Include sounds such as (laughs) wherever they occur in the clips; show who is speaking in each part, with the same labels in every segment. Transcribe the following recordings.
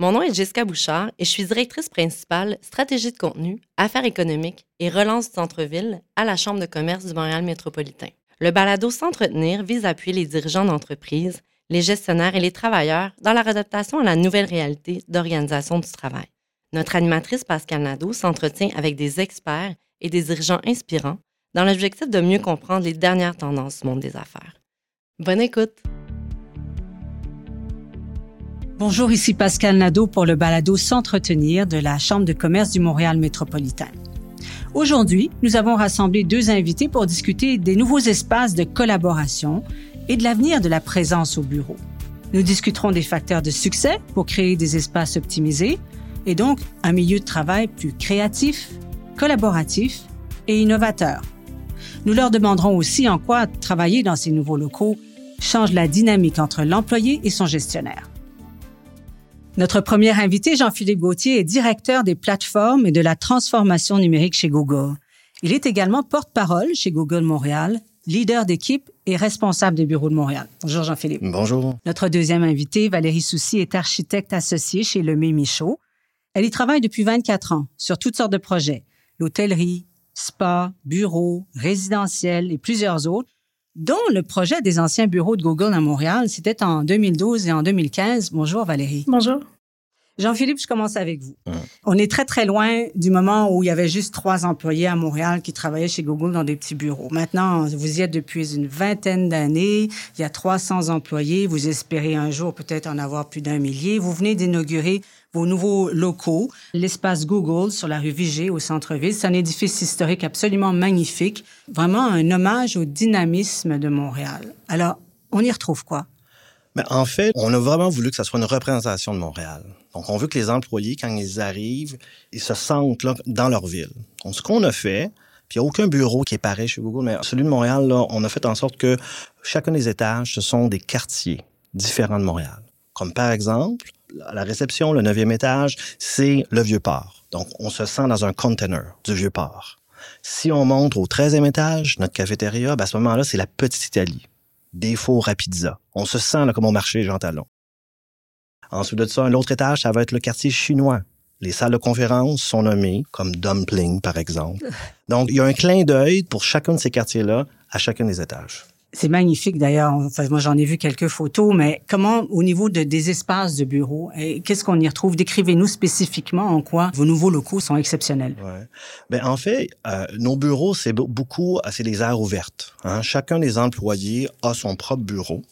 Speaker 1: Mon nom est Jessica Bouchard et je suis directrice principale stratégie de contenu, affaires économiques et relance du centre-ville à la Chambre de commerce du Montréal métropolitain. Le balado S'entretenir vise à appuyer les dirigeants d'entreprise, les gestionnaires et les travailleurs dans la adaptation à la nouvelle réalité d'organisation du travail. Notre animatrice Pascal Nadeau s'entretient avec des experts et des dirigeants inspirants dans l'objectif de mieux comprendre les dernières tendances du monde des affaires. Bonne écoute!
Speaker 2: Bonjour, ici Pascal Nadeau pour le balado S'entretenir de la Chambre de commerce du Montréal métropolitain. Aujourd'hui, nous avons rassemblé deux invités pour discuter des nouveaux espaces de collaboration et de l'avenir de la présence au bureau. Nous discuterons des facteurs de succès pour créer des espaces optimisés et donc un milieu de travail plus créatif, collaboratif et innovateur. Nous leur demanderons aussi en quoi travailler dans ces nouveaux locaux change la dynamique entre l'employé et son gestionnaire. Notre premier invité, Jean-Philippe Gauthier, est directeur des plateformes et de la transformation numérique chez Google. Il est également porte-parole chez Google Montréal, leader d'équipe et responsable des bureaux de Montréal. Bonjour Jean-Philippe.
Speaker 3: Bonjour.
Speaker 2: Notre deuxième invité, Valérie Soucy, est architecte associée chez Lemay Michaud. Elle y travaille depuis 24 ans sur toutes sortes de projets, l'hôtellerie, spa, bureaux, résidentiels et plusieurs autres, dont le projet des anciens bureaux de Google à Montréal. C'était en 2012 et en 2015. Bonjour Valérie.
Speaker 4: Bonjour.
Speaker 2: Jean-Philippe, je commence avec vous. On est très, très loin du moment où il y avait juste trois employés à Montréal qui travaillaient chez Google dans des petits bureaux. Maintenant, vous y êtes depuis une vingtaine d'années. Il y a 300 employés. Vous espérez un jour peut-être en avoir plus d'un millier. Vous venez d'inaugurer vos nouveaux locaux, l'espace Google sur la rue Vigée au centre-ville. C'est un édifice historique absolument magnifique, vraiment un hommage au dynamisme de Montréal. Alors, on y retrouve quoi?
Speaker 3: Mais en fait, on a vraiment voulu que ça soit une représentation de Montréal. Donc, on veut que les employés, quand ils arrivent, ils se sentent là, dans leur ville. Donc, ce qu'on a fait, puis il n'y a aucun bureau qui est pareil chez Google, mais celui de Montréal, là, on a fait en sorte que chacun des étages, ce sont des quartiers différents de Montréal. Comme par exemple, la réception, le neuvième étage, c'est le Vieux-Port. Donc, on se sent dans un container du Vieux-Port. Si on monte au 13e étage, notre cafétéria, ben à ce moment-là, c'est la Petite Italie. Des fours à pizza. On se sent là, comme au marché Jean Talon. Ensuite de ça, l'autre étage, ça va être le quartier chinois. Les salles de conférence sont nommées comme Dumpling, par exemple. Donc, il y a un clin d'œil pour chacun de ces quartiers-là à chacun des étages.
Speaker 2: C'est magnifique d'ailleurs. Enfin, moi, j'en ai vu quelques photos, mais comment, au niveau de, des espaces de bureau, qu'est-ce qu'on y retrouve? Décrivez-nous spécifiquement en quoi vos nouveaux locaux sont exceptionnels.
Speaker 3: Ouais. Ben, en fait, euh, nos bureaux, c'est beaucoup, c'est des aires ouvertes. Hein. Chacun des employés a son propre bureau.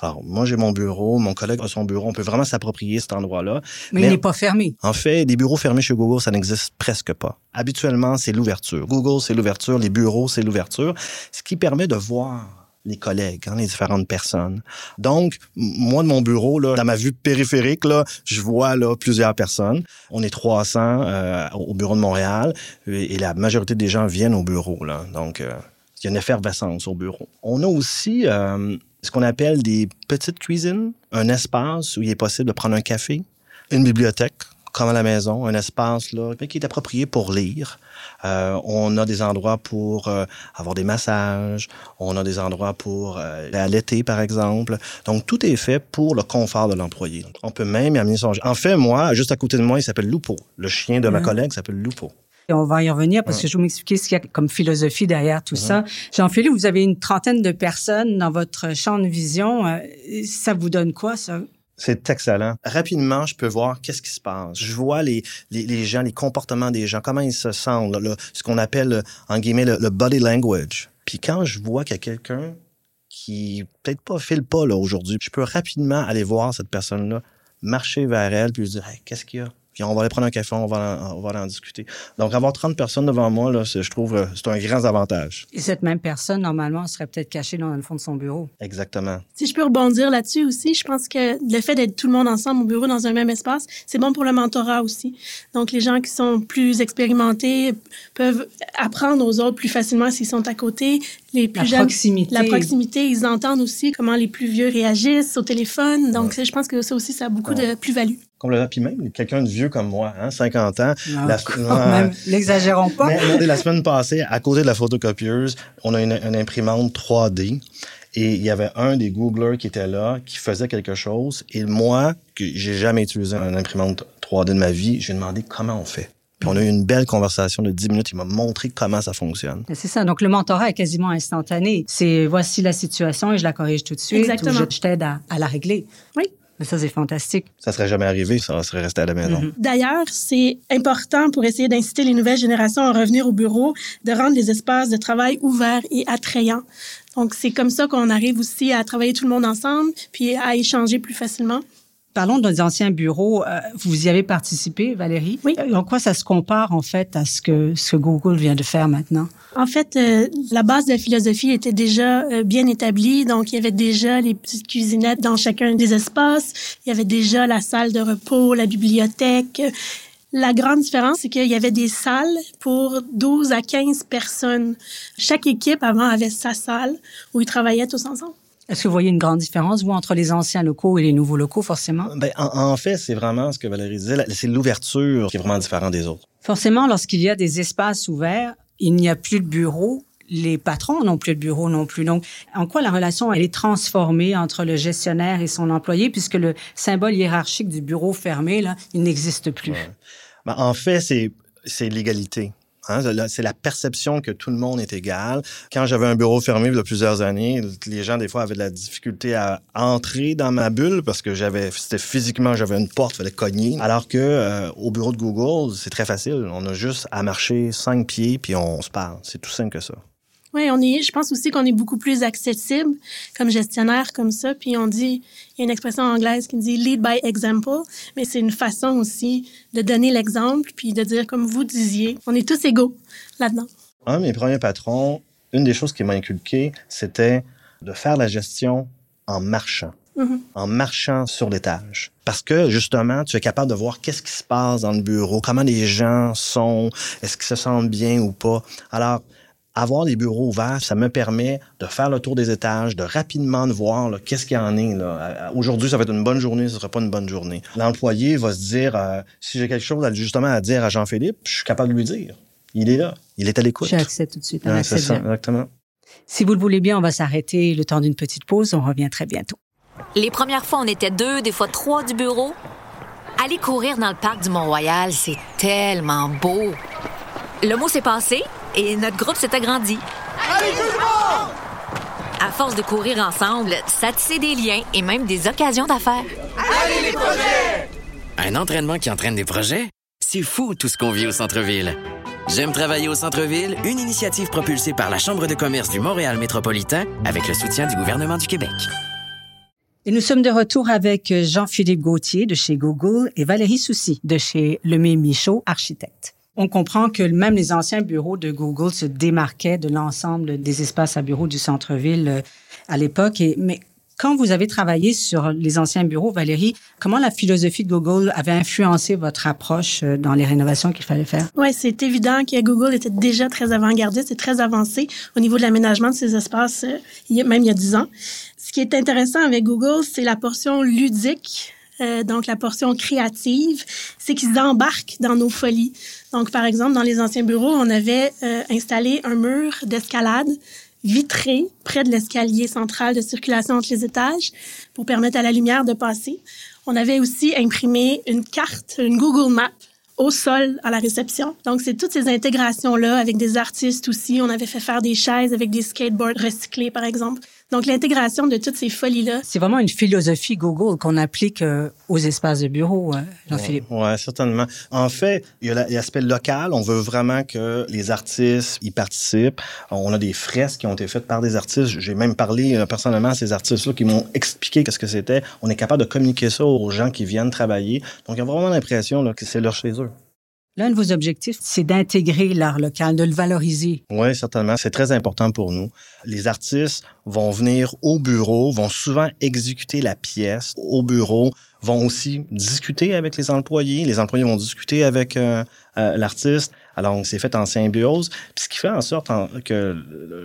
Speaker 3: Alors, moi, j'ai mon bureau, mon collègue a son bureau. On peut vraiment s'approprier cet endroit-là.
Speaker 2: Mais, il n'est pas fermé.
Speaker 3: En fait, des bureaux fermés chez Google, ça n'existe presque pas. Habituellement, c'est l'ouverture. Google, c'est l'ouverture. Les bureaux, c'est l'ouverture. Ce qui permet de voir les collègues, hein, les différentes personnes. Donc, moi, de mon bureau, là, dans ma vue périphérique, là, je vois là, plusieurs personnes. On est 300 euh, au bureau de Montréal et, la majorité des gens viennent au bureau. Là. Donc, euh, il y a une effervescence au bureau. On a aussi euh, ce qu'on appelle des petites cuisines, un espace où il est possible de prendre un café, une bibliothèque, comme à la maison, un espace là, qui est approprié pour lire. Euh, on a des endroits pour euh, avoir des massages, on a des endroits pour euh, allaiter, par exemple. Donc, tout est fait pour le confort de l'employé. On peut même y amener son... En fait, moi, juste à côté de moi, il s'appelle Lupo. Le chien de ma mmh. collègue s'appelle Lupo.
Speaker 2: Et on va y revenir parce que je vais m'expliquer ce qu'il y a comme philosophie derrière tout ça. Jean-Philippe, vous avez une trentaine de personnes dans votre champ de vision. Euh, ça vous donne quoi, ça?
Speaker 3: C'est excellent. Rapidement, je peux voir qu'est-ce qui se passe. Je vois les, les, les, gens, les comportements des gens, comment ils se sentent, ce qu'on appelle, en guillemets, le, body language. Puis quand je vois qu'il y a quelqu'un qui peut-être pas file pas là aujourd'hui, je peux rapidement aller voir cette personne-là, marcher vers elle, puis lui dire qu'est-ce qu'il y a? Puis on va aller prendre un café, on va, en, on va aller en discuter. Donc, avoir 30 personnes devant moi, là, je trouve euh, c'est un grand avantage.
Speaker 2: Et cette même personne, normalement, serait peut-être cachée dans le fond de son bureau.
Speaker 3: Exactement.
Speaker 4: Si je peux rebondir là-dessus aussi, je pense que le fait d'être tout le monde ensemble au bureau dans un même espace, c'est bon pour le mentorat aussi. Donc, les gens qui sont plus expérimentés peuvent apprendre aux autres plus facilement s'ils sont à côté. Les plus
Speaker 2: la
Speaker 4: jeunes,
Speaker 2: proximité.
Speaker 4: La proximité, ils entendent aussi comment les plus vieux réagissent au téléphone. Donc, je pense que ça aussi, ça a beaucoup de plus-value
Speaker 3: complètement. Puis même quelqu'un de vieux comme moi, hein, 50 ans.
Speaker 2: La, L'exagérons (laughs) pas.
Speaker 3: la semaine passée, à côté de la photocopieuse, on a une, imprimante 3D. Et il y avait un des Googlers qui était là, qui faisait quelque chose. Et moi, que j'ai jamais utilisé un imprimante 3D de ma vie, j'ai demandé comment on fait. Puis on a eu une belle conversation de 10 minutes. Il m'a montré comment ça fonctionne.
Speaker 2: C'est ça. Donc, le mentorat est quasiment instantané. C'est voici la situation et je la corrige tout de suite.
Speaker 4: Exactement.
Speaker 2: Ou je, je t'aide à, à la régler.
Speaker 4: Oui.
Speaker 2: Mais ça, c'est fantastique.
Speaker 3: Ça serait jamais arrivé, ça serait resté à la maison.
Speaker 2: Mhm.
Speaker 4: D'ailleurs, c'est important pour essayer d'inciter les nouvelles générations à revenir au bureau, de rendre les espaces de travail ouverts et attrayants. Donc, c'est comme ça qu'on arrive aussi à travailler tout le monde ensemble, puis à échanger plus facilement.
Speaker 2: Parlons de nos anciens bureaux. Euh, vous y avez participé, Valérie.
Speaker 4: Oui.
Speaker 2: Euh, En quoi ça se compare, en fait, à ce que, ce que Google vient de faire maintenant?
Speaker 4: En fait, euh, la base de la philosophie était déjà euh, bien établie. Donc, il y avait déjà les petites cuisinettes dans chacun des espaces. Il y avait déjà la salle de repos, la bibliothèque. La grande différence, c'est qu'il y avait des salles pour 12 à 15 personnes. Chaque équipe avant avait sa salle où ils travaillaient tous ensemble.
Speaker 2: Est-ce que vous voyez une grande différence, vous, entre les anciens locaux et les nouveaux locaux, forcément?
Speaker 3: Ben, en, en fait, c'est vraiment ce que Valérie disait, c'est l'ouverture qui est vraiment différente des autres.
Speaker 2: Forcément, lorsqu'il y a des espaces ouverts, il n'y a plus de bureau. Les patrons n'ont plus de bureau non plus. Donc, en quoi la relation elle est transformée entre le gestionnaire et son employé, puisque le symbole hiérarchique du bureau fermé, là, il n'existe plus?
Speaker 3: Ben, en fait, c'est l'égalité. Hein, c'est la perception que tout le monde est égal. Quand j'avais un bureau fermé il y a plusieurs années, les gens des fois avaient de la difficulté à entrer dans ma bulle parce que j'avais c'était physiquement j'avais une porte, fallait cogner. Alors que euh, au bureau de Google, c'est très facile. On a juste à marcher cinq pieds puis on se parle. C'est tout simple que ça.
Speaker 4: Oui, on est, je pense aussi qu'on est beaucoup plus accessible comme gestionnaire comme ça. Puis on dit, il y a une expression anglaise qui dit lead by example, mais c'est une façon aussi de donner l'exemple puis de dire, comme vous disiez, on est tous égaux là-dedans.
Speaker 3: Un de mes premiers patrons, une des choses qui m'a inculqué, c'était de faire la gestion en marchant.
Speaker 4: Mhm.
Speaker 3: en marchant sur l'étage. Parce que, justement, tu es capable de voir qu'est-ce qui se passe dans le bureau, comment les gens sont, est-ce qu'ils se sentent bien ou pas. Alors, avoir des bureaux ouverts, ça me permet de faire le tour des étages, de rapidement de voir qu'est-ce qu'il y en est. là. Euh, Aujourd'hui, ça va être une bonne journée, ce ne sera pas une bonne journée. L'employé va se dire, euh, si j'ai quelque chose à- justement à dire à Jean-Philippe, je suis capable de lui dire. Il est là, il est à l'écoute.
Speaker 2: J'ai accès tout de suite.
Speaker 3: Ouais, c'est ça, exactement.
Speaker 2: Si vous le voulez bien, on va s'arrêter le temps d'une petite pause. On revient très bientôt.
Speaker 5: Les premières fois, on était deux, des fois trois du bureau. Aller courir dans le parc du Mont-Royal, c'est tellement beau. Le mot s'est passé? Et notre groupe s'est agrandi. À force de courir ensemble, ça tissait des liens et même des occasions d'affaires.
Speaker 6: Un entraînement qui entraîne des projets? C'est fou tout ce qu'on vit au centre-ville. J'aime travailler au centre-ville, une initiative propulsée par la Chambre de commerce du Montréal métropolitain avec le soutien du gouvernement du Québec.
Speaker 2: Et nous sommes de retour avec Jean-Philippe Gauthier de chez Google et Valérie Soucy de chez Lemay Michaud, architecte. On comprend que même les anciens bureaux de Google se démarquaient de l'ensemble des espaces à bureaux du centre-ville euh, à l'époque. Mais quand vous avez travaillé sur les anciens bureaux, Valérie, comment la philosophie de Google avait influencé votre approche euh, dans les rénovations qu'il fallait faire?
Speaker 4: Oui, c'est évident que Google était déjà très avant-gardiste et très avancé au niveau de l'aménagement de ces espaces, euh, même il y a 10 ans. Ce qui est intéressant avec Google, c'est la portion ludique, euh, donc la portion créative, c'est qu'ils embarquent dans nos folies. Donc, par exemple, dans les anciens bureaux, on avait euh, installé un mur d'escalade vitré près de l'escalier central de circulation entre les étages pour permettre à la lumière de passer. On avait aussi imprimé une carte, une Google Map au sol à la réception. Donc, c'est toutes ces intégrations-là avec des artistes aussi. On avait fait faire des chaises avec des skateboards recyclés, par exemple. Donc, l'intégration de toutes ces folies-là.
Speaker 2: C'est vraiment une philosophie Google qu'on applique euh, aux espaces de bureau, euh, Jean-Philippe.
Speaker 3: Oui, certainement. En fait, il y a la- l'aspect local. On veut vraiment que les artistes y participent. On a des fresques qui ont été faites par des artistes. J'ai même parlé euh, personnellement à ces artistes-là qui m'ont expliqué qu'est-ce que c'était. On est capable de communiquer ça aux gens qui viennent travailler. Donc, il y a vraiment l'impression là, que c'est leur chez eux.
Speaker 2: L'un de vos objectifs, c'est d'intégrer l'art local, de le valoriser.
Speaker 3: Oui, certainement. C'est très important pour nous. Les artistes vont venir au bureau, vont souvent exécuter la pièce au bureau, vont aussi discuter avec les employés. Les employés vont discuter avec euh, euh, l'artiste. Alors, c'est fait en symbiose. Puis ce qui fait en sorte en- que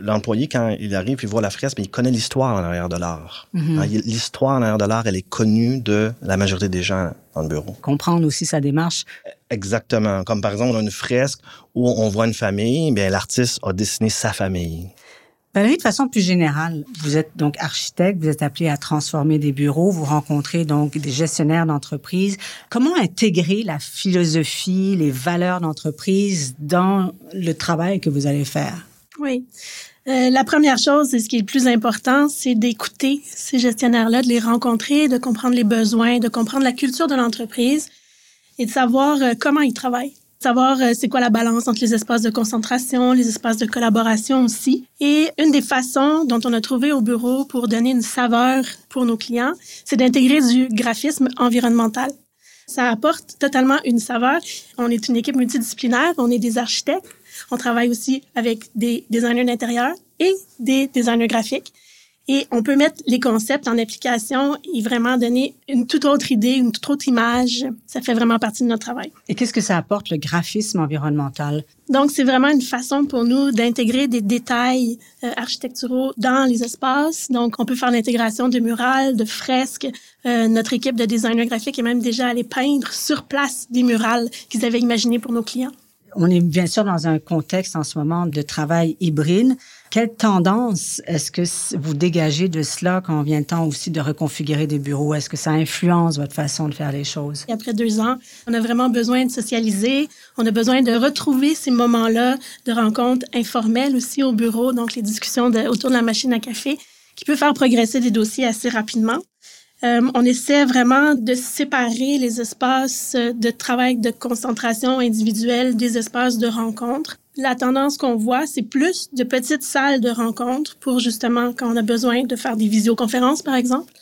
Speaker 3: l'employé, quand il arrive, il voit la fresque, mais il connaît l'histoire en arrière de l'art.
Speaker 2: Mhm.
Speaker 3: L'histoire en arrière de l'art, elle est connue de la majorité des gens dans le bureau.
Speaker 2: Comprendre aussi sa démarche.
Speaker 3: Exactement. Comme par exemple, on a une fresque où on voit une famille, bien l'artiste a dessiné sa famille.
Speaker 2: Valérie, de façon plus générale, vous êtes donc architecte, vous êtes appelé à transformer des bureaux, vous rencontrez donc des gestionnaires d'entreprise. Comment intégrer la philosophie, les valeurs d'entreprise dans le travail que vous allez faire?
Speaker 4: Oui. Euh, la première chose, et ce qui est le plus important, c'est d'écouter ces gestionnaires-là, de les rencontrer, de comprendre les besoins, de comprendre la culture de l'entreprise et de savoir euh, comment ils travaillent savoir euh, c'est quoi la balance entre les espaces de concentration, les espaces de collaboration aussi. Et une des façons dont on a trouvé au bureau pour donner une saveur pour nos clients, c'est d'intégrer du graphisme environnemental. Ça apporte totalement une saveur. On est une équipe multidisciplinaire, on est des architectes, on travaille aussi avec des designers d'intérieur et des designers graphiques. Et on peut mettre les concepts en application et vraiment donner une toute autre idée, une toute autre image. Ça fait vraiment partie de notre travail.
Speaker 2: Et qu'est-ce que ça apporte, le graphisme environnemental?
Speaker 4: Donc, c'est vraiment une façon pour nous d'intégrer des détails euh, architecturaux dans les espaces. Donc, on peut faire l'intégration de murales, de fresques. Euh, notre équipe de designers graphiques est même déjà allée peindre sur place des murales qu'ils avaient imaginées pour nos clients.
Speaker 2: On est bien sûr dans un contexte en ce moment de travail hybride. Quelle tendance est-ce que vous dégagez de cela quand vient le temps aussi de reconfigurer des bureaux? Est-ce que ça influence votre façon de faire les choses?
Speaker 4: Après deux ans, on a vraiment besoin de socialiser. On a besoin de retrouver ces moments-là de rencontres informelles aussi au bureau, donc les discussions autour de la machine à café, qui peut faire progresser des dossiers assez rapidement. Euh, on essaie vraiment de séparer les espaces de travail de concentration individuelle des espaces de rencontre. La tendance qu'on voit, c'est plus de petites salles de rencontre pour justement quand on a besoin de faire des visioconférences, par exemple,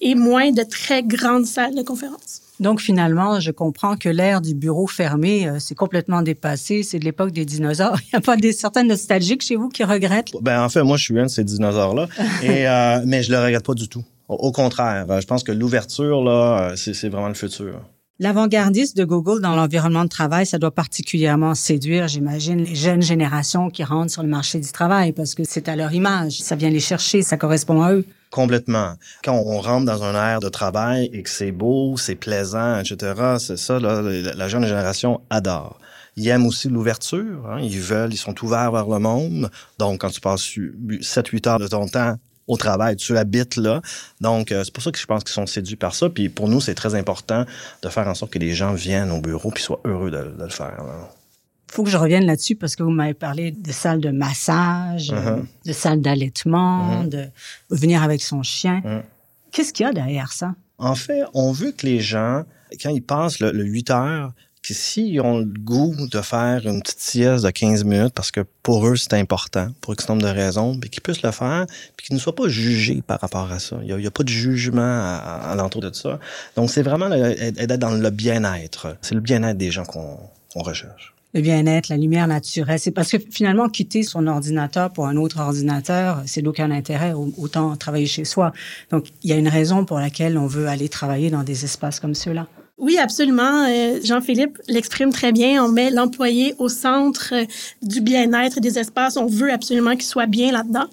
Speaker 4: et moins de très grandes salles de conférences.
Speaker 2: Donc finalement, je comprends que l'ère du bureau fermé, euh, c'est complètement dépassé. C'est de l'époque des dinosaures. (laughs) Il n'y a pas des certains nostalgiques chez vous qui regrettent?
Speaker 3: Ben en fait, moi, je suis un de ces dinosaures-là, et euh, mais je le regrette pas du tout. Au contraire, je pense que l'ouverture, là, c'est vraiment le futur.
Speaker 2: L'avant-gardiste de Google dans l'environnement de travail, ça doit particulièrement séduire, j'imagine, les jeunes générations qui rentrent sur le marché du travail parce que c'est à leur image, ça vient les chercher, ça correspond à eux.
Speaker 3: Complètement. Quand on rentre dans un air de travail et que c'est beau, c'est plaisant, etc., c'est ça, là, la jeune génération adore. Ils aiment aussi l'ouverture. Hein. Ils veulent, ils sont ouverts vers le monde. Donc, quand tu passes 7-8 heures de ton temps au travail, tu habites là. Donc, euh, c'est pour ça que je pense qu'ils sont séduits par ça. Puis pour nous, c'est très important de faire en sorte que les gens viennent au bureau puis soient heureux de, le faire.
Speaker 2: Il faut que je revienne là-dessus parce que vous m'avez parlé de salles de massage, uh-huh. de salles d'allaitement, uh-huh. de venir avec son chien. Uh-huh. Qu'est-ce qu'il y a derrière ça?
Speaker 3: En fait, on veut que les gens, quand ils passent le, le 8 heures, s'ils ont le goût de faire une petite sieste de 15 minutes, parce que pour eux, c'est important, pour X nombre de raisons, mais qu'ils puissent le faire, puis qu'ils ne soient pas jugés par rapport à ça. Il n'y a, pas de jugement à, l'entour de ça. Donc, c'est vraiment d'être dans le bien-être. C'est le bien-être des gens qu'on recherche
Speaker 2: le bien-être, la lumière naturelle. C'est parce que finalement, quitter son ordinateur pour un autre ordinateur, c'est d'aucun intérêt, autant travailler chez soi. Donc, il y a une raison pour laquelle on veut aller travailler dans des espaces comme ceux-là.
Speaker 4: Oui, absolument. Euh, Jean-Philippe l'exprime très bien. On met l'employé au centre euh, du bien-être des espaces. On veut absolument qu'il soit bien là-dedans.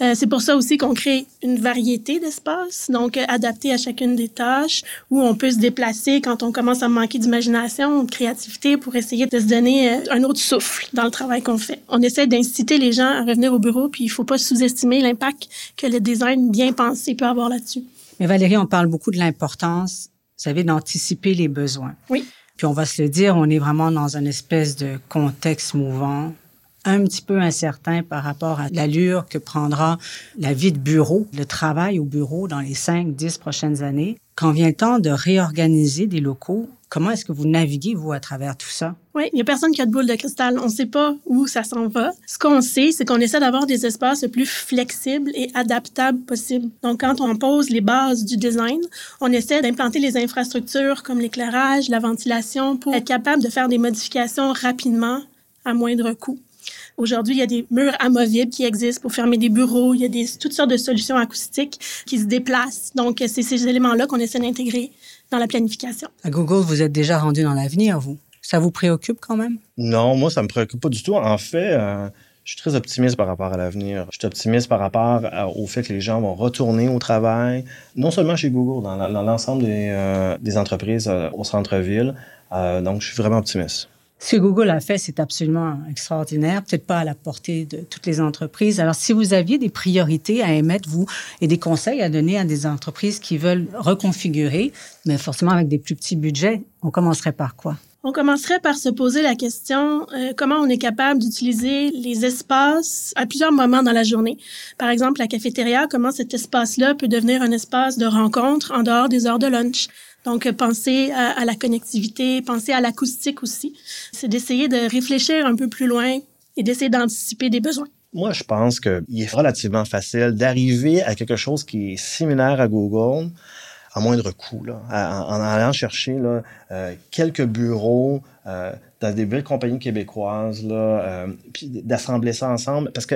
Speaker 4: Euh, c'est pour ça aussi qu'on crée une variété d'espaces, donc adaptés à chacune des tâches, où on peut se déplacer quand on commence à manquer d'imagination, de créativité, pour essayer de se donner un autre souffle dans le travail qu'on fait. On essaie d'inciter les gens à revenir au bureau, puis il faut pas sous-estimer l'impact que le design bien pensé peut avoir là-dessus.
Speaker 2: Mais Valérie, on parle beaucoup de l'importance vous savez, d'anticiper les besoins.
Speaker 4: Oui.
Speaker 2: Puis on va se le dire, on est vraiment dans une espèce de contexte mouvant, un petit peu incertain par rapport à l'allure que prendra la vie de bureau, le travail au bureau dans les cinq, dix prochaines années. Quand vient le temps de réorganiser des locaux, comment est-ce que vous naviguez, vous, à travers tout ça?
Speaker 4: Oui, il n'y a personne qui a de boule de cristal. On ne sait pas où ça s'en va. Ce qu'on sait, c'est qu'on essaie d'avoir des espaces le plus flexibles et adaptables possible. Donc, quand on pose les bases du design, on essaie d'implanter les infrastructures comme l'éclairage, la ventilation pour être capable de faire des modifications rapidement à moindre coût. Aujourd'hui, il y a des murs amovibles qui existent pour fermer des bureaux. Il y a des, toutes sortes de solutions acoustiques qui se déplacent. Donc, c'est ces éléments-là qu'on essaie d'intégrer dans la planification.
Speaker 2: À Google, vous êtes déjà rendu dans l'avenir, vous. Ça vous préoccupe quand même?
Speaker 3: Non, moi, ça me préoccupe pas du tout. En fait, euh, je suis très optimiste par rapport à l'avenir. Je suis optimiste par rapport au fait que les gens vont retourner au travail, non seulement chez Google, dans l'ensemble des, euh, des, entreprises euh, au centre-ville. donc, je suis vraiment optimiste.
Speaker 2: Ce que Google a fait, c'est absolument extraordinaire, peut-être pas à la portée de toutes les entreprises. Alors, si vous aviez des priorités à émettre, vous, et des conseils à donner à des entreprises qui veulent reconfigurer, mais forcément avec des plus petits budgets, on commencerait par quoi?
Speaker 4: On commencerait par se poser la question euh, comment on est capable d'utiliser les espaces à plusieurs moments dans la journée. Par exemple, la cafétéria, comment cet espace-là peut devenir un espace de rencontre en dehors des heures de lunch? Donc, penser à, la connectivité, penser à l'acoustique aussi. C'est d'essayer de réfléchir un peu plus loin et d'essayer d'anticiper des besoins.
Speaker 3: Moi, je pense qu'il est relativement facile d'arriver à quelque chose qui est similaire à Google à moindre coût, là, en, allant chercher là, euh, quelques bureaux euh, dans des belles compagnies québécoises, là, euh, puis d'assembler ça ensemble, parce que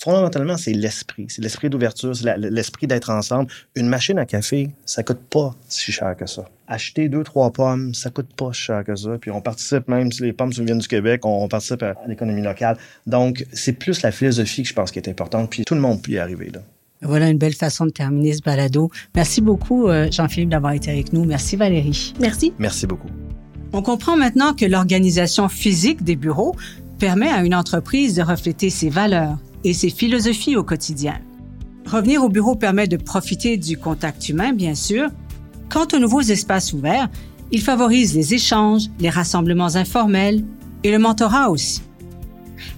Speaker 3: fondamentalement, c'est l'esprit. C'est l'esprit d'ouverture, c'est l'esprit d'être ensemble. Une machine à café, ça coûte pas si cher que ça. Acheter deux, trois pommes, ça coûte pas si cher que ça. Puis on participe, même si les pommes viennent du Québec, on, participe à l'économie locale. Donc, c'est plus la philosophie que je pense qui est importante. Puis tout le monde peut y arriver, là.
Speaker 2: Voilà une belle façon de terminer ce balado. Merci beaucoup, euh, Jean-Philippe, d'avoir été avec nous. Merci, Valérie.
Speaker 4: Merci.
Speaker 3: Merci beaucoup.
Speaker 2: On comprend maintenant que l'organisation physique des bureaux permet à une entreprise de refléter ses valeurs, et ses philosophies au quotidien. Revenir au bureau permet de profiter du contact humain, bien sûr. Quant aux nouveaux espaces ouverts, ils favorisent les échanges, les rassemblements informels et le mentorat aussi.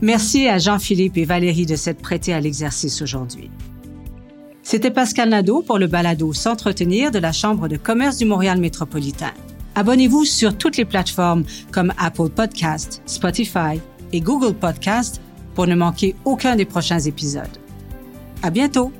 Speaker 2: Merci à Jean-Philippe et Valérie de s'être prêtés à l'exercice aujourd'hui. C'était Pascal Nadeau pour le balado S'entretenir de la Chambre de commerce du Montréal métropolitain. Abonnez-vous sur toutes les plateformes comme Apple Podcast, Spotify et Google Podcast pour ne manquer aucun des prochains épisodes. À bientôt!